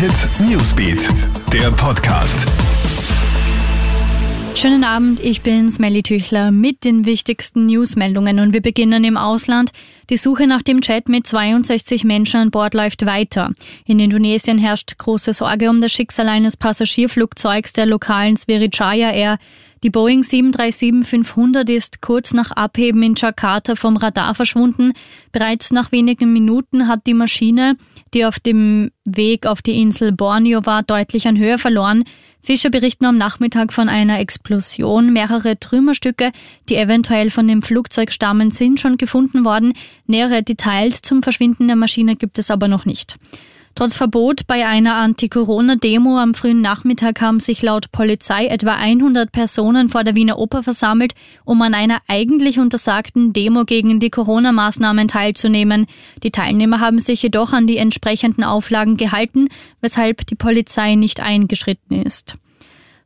Hit Newsbeat, der Podcast. Schönen Abend, ich bin Smelly Tüchler mit den wichtigsten Newsmeldungen und wir beginnen im Ausland. Die Suche nach dem Chat mit 62 Menschen an Bord läuft weiter. In Indonesien herrscht große Sorge um das Schicksal eines Passagierflugzeugs der lokalen Sriwijaya Air. Die Boeing 737-500 ist kurz nach Abheben in Jakarta vom Radar verschwunden. Bereits nach wenigen Minuten hat die Maschine, die auf dem Weg auf die Insel Borneo war, deutlich an Höhe verloren. Fischer berichten am Nachmittag von einer Explosion. Mehrere Trümmerstücke, die eventuell von dem Flugzeug stammen, sind schon gefunden worden. Nähere Details zum Verschwinden der Maschine gibt es aber noch nicht. Trotz Verbot bei einer Anti-Corona-Demo am frühen Nachmittag haben sich laut Polizei etwa 100 Personen vor der Wiener Oper versammelt, um an einer eigentlich untersagten Demo gegen die Corona-Maßnahmen teilzunehmen. Die Teilnehmer haben sich jedoch an die entsprechenden Auflagen gehalten, weshalb die Polizei nicht eingeschritten ist.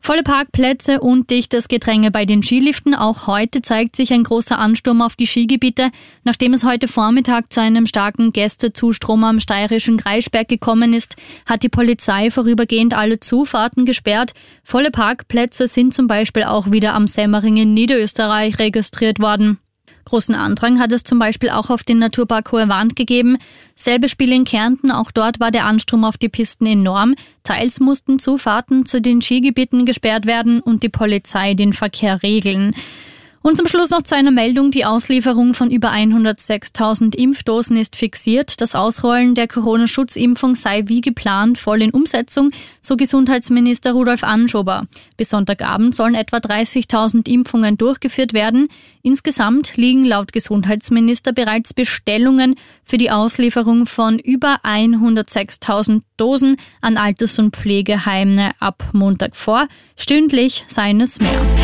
Volle Parkplätze und dichtes Gedränge bei den Skiliften. Auch heute zeigt sich ein großer Ansturm auf die Skigebiete. Nachdem es heute Vormittag zu einem starken Gästezustrom am steirischen Kreisberg gekommen ist, hat die Polizei vorübergehend alle Zufahrten gesperrt. Volle Parkplätze sind zum Beispiel auch wieder am Semmering in Niederösterreich registriert worden. Großen Andrang hat es zum Beispiel auch auf den Naturpark Hohe Wand gegeben. Selbe Spiel in Kärnten, auch dort war der Anstrom auf die Pisten enorm. Teils mussten Zufahrten zu den Skigebieten gesperrt werden und die Polizei den Verkehr regeln. Und zum Schluss noch zu einer Meldung. Die Auslieferung von über 106.000 Impfdosen ist fixiert. Das Ausrollen der Corona-Schutzimpfung sei wie geplant voll in Umsetzung, so Gesundheitsminister Rudolf Anschober. Bis Sonntagabend sollen etwa 30.000 Impfungen durchgeführt werden. Insgesamt liegen laut Gesundheitsminister bereits Bestellungen für die Auslieferung von über 106.000 Dosen an Alters- und Pflegeheime ab Montag vor. Stündlich seien es mehr.